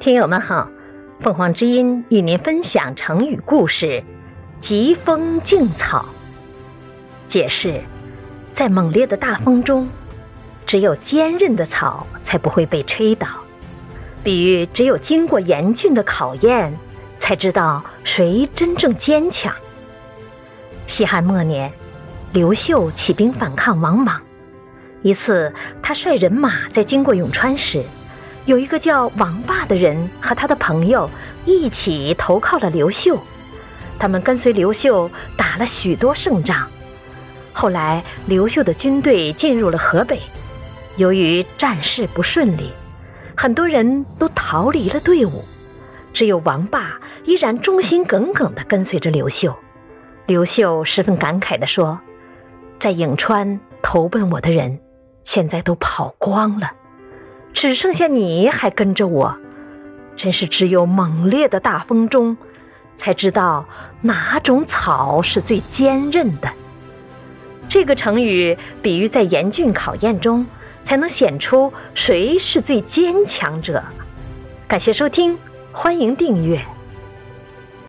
听友们好，凤凰之音与您分享成语故事“疾风劲草”。解释：在猛烈的大风中，只有坚韧的草才不会被吹倒。比喻只有经过严峻的考验，才知道谁真正坚强。西汉末年，刘秀起兵反抗王莽。一次，他率人马在经过永川时。有一个叫王霸的人和他的朋友一起投靠了刘秀，他们跟随刘秀打了许多胜仗。后来，刘秀的军队进入了河北，由于战事不顺利，很多人都逃离了队伍，只有王霸依然忠心耿耿地跟随着刘秀。刘秀十分感慨地说：“在颍川投奔我的人，现在都跑光了。”只剩下你还跟着我，真是只有猛烈的大风中，才知道哪种草是最坚韧的。这个成语比喻在严峻考验中，才能显出谁是最坚强者。感谢收听，欢迎订阅。